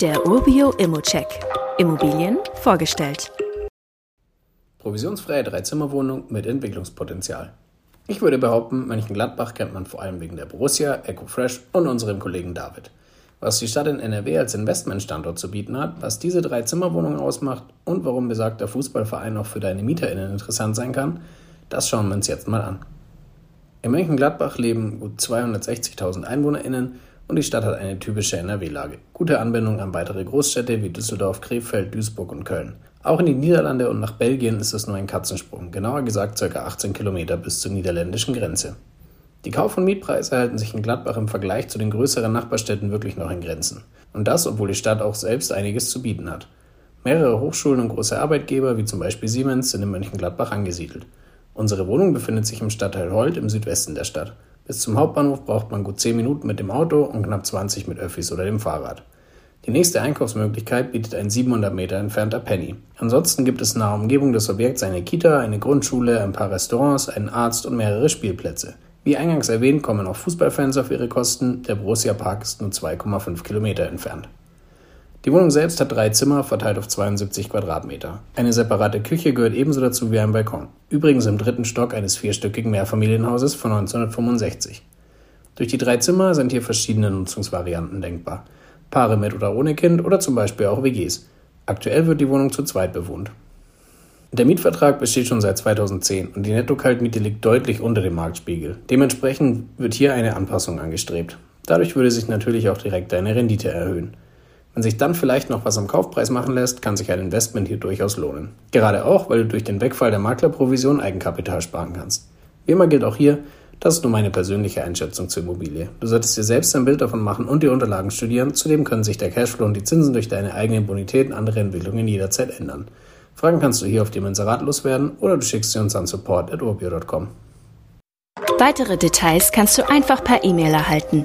Der Urbio Immocheck. Immobilien vorgestellt. Provisionsfreie Dreizimmerwohnung mit Entwicklungspotenzial. Ich würde behaupten, Mönchengladbach kennt man vor allem wegen der Borussia, EcoFresh und unserem Kollegen David. Was die Stadt in NRW als Investmentstandort zu bieten hat, was diese Dreizimmerwohnungen ausmacht und warum besagter Fußballverein auch für deine MieterInnen interessant sein kann, das schauen wir uns jetzt mal an. In Mönchengladbach leben gut 260.000 EinwohnerInnen und die Stadt hat eine typische NRW-Lage. Gute Anbindung an weitere Großstädte wie Düsseldorf, Krefeld, Duisburg und Köln. Auch in die Niederlande und nach Belgien ist es nur ein Katzensprung, genauer gesagt ca. 18 Kilometer bis zur niederländischen Grenze. Die Kauf- und Mietpreise halten sich in Gladbach im Vergleich zu den größeren Nachbarstädten wirklich noch in Grenzen. Und das, obwohl die Stadt auch selbst einiges zu bieten hat. Mehrere Hochschulen und große Arbeitgeber, wie zum Beispiel Siemens, sind in Mönchengladbach angesiedelt. Unsere Wohnung befindet sich im Stadtteil Holt im Südwesten der Stadt. Bis zum Hauptbahnhof braucht man gut 10 Minuten mit dem Auto und knapp 20 mit Öffis oder dem Fahrrad. Die nächste Einkaufsmöglichkeit bietet ein 700 Meter entfernter Penny. Ansonsten gibt es in der Umgebung des Objekts eine Kita, eine Grundschule, ein paar Restaurants, einen Arzt und mehrere Spielplätze. Wie eingangs erwähnt, kommen auch Fußballfans auf ihre Kosten. Der Borussia Park ist nur 2,5 Kilometer entfernt. Die Wohnung selbst hat drei Zimmer, verteilt auf 72 Quadratmeter. Eine separate Küche gehört ebenso dazu wie ein Balkon. Übrigens im dritten Stock eines vierstöckigen Mehrfamilienhauses von 1965. Durch die drei Zimmer sind hier verschiedene Nutzungsvarianten denkbar. Paare mit oder ohne Kind oder zum Beispiel auch WGs. Aktuell wird die Wohnung zu zweit bewohnt. Der Mietvertrag besteht schon seit 2010 und die Netto-Kaltmiete liegt deutlich unter dem Marktspiegel. Dementsprechend wird hier eine Anpassung angestrebt. Dadurch würde sich natürlich auch direkt deine Rendite erhöhen. Wenn sich dann vielleicht noch was am Kaufpreis machen lässt, kann sich ein Investment hier durchaus lohnen. Gerade auch, weil du durch den Wegfall der Maklerprovision Eigenkapital sparen kannst. Wie immer gilt auch hier, das ist nur meine persönliche Einschätzung zur Immobilie. Du solltest dir selbst ein Bild davon machen und die Unterlagen studieren. Zudem können sich der Cashflow und die Zinsen durch deine eigene Bonität und andere Entwicklungen jederzeit ändern. Fragen kannst du hier auf dem Inserat loswerden oder du schickst sie uns an support.urbio.com. Weitere Details kannst du einfach per E-Mail erhalten.